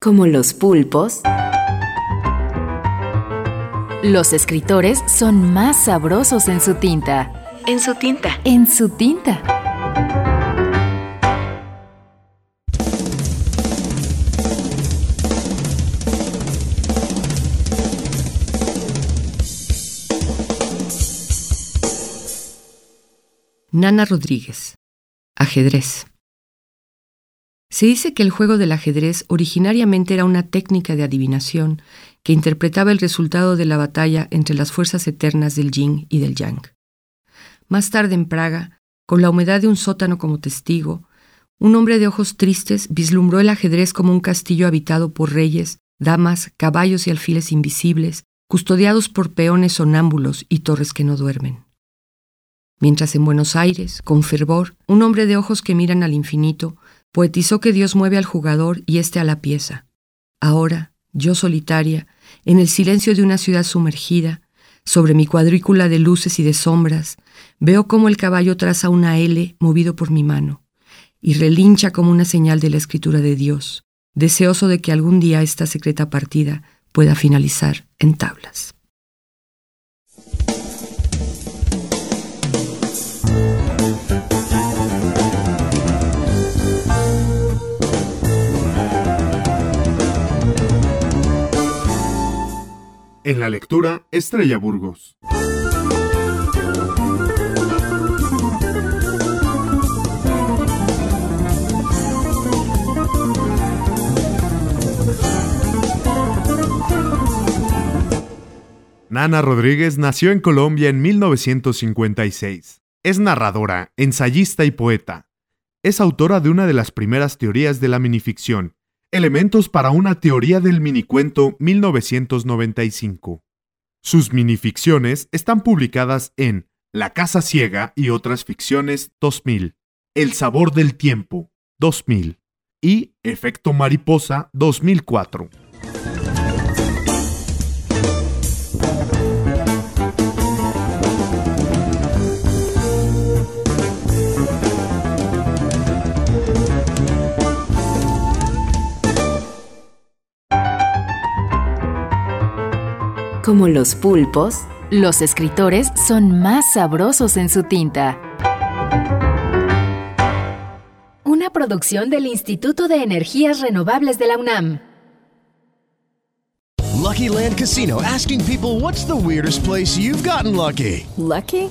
Como los pulpos, los escritores son más sabrosos en su tinta. En su tinta. En su tinta. Nana Rodríguez. Ajedrez. Se dice que el juego del ajedrez originariamente era una técnica de adivinación que interpretaba el resultado de la batalla entre las fuerzas eternas del yin y del yang. Más tarde en Praga, con la humedad de un sótano como testigo, un hombre de ojos tristes vislumbró el ajedrez como un castillo habitado por reyes, damas, caballos y alfiles invisibles, custodiados por peones sonámbulos y torres que no duermen. Mientras en Buenos Aires, con fervor, un hombre de ojos que miran al infinito poetizó que Dios mueve al jugador y éste a la pieza. Ahora, yo solitaria, en el silencio de una ciudad sumergida, sobre mi cuadrícula de luces y de sombras, veo cómo el caballo traza una L movido por mi mano, y relincha como una señal de la escritura de Dios, deseoso de que algún día esta secreta partida pueda finalizar en tablas. En la lectura, Estrella Burgos. Nana Rodríguez nació en Colombia en 1956. Es narradora, ensayista y poeta. Es autora de una de las primeras teorías de la minificción, Elementos para una teoría del minicuento 1995. Sus minificciones están publicadas en La Casa Ciega y otras ficciones 2000, El Sabor del Tiempo 2000 y Efecto Mariposa 2004. Como los pulpos, los escritores son más sabrosos en su tinta. Una producción del Instituto de Energías Renovables de la UNAM. Lucky Land Casino asking people what's the weirdest place you've gotten lucky? Lucky?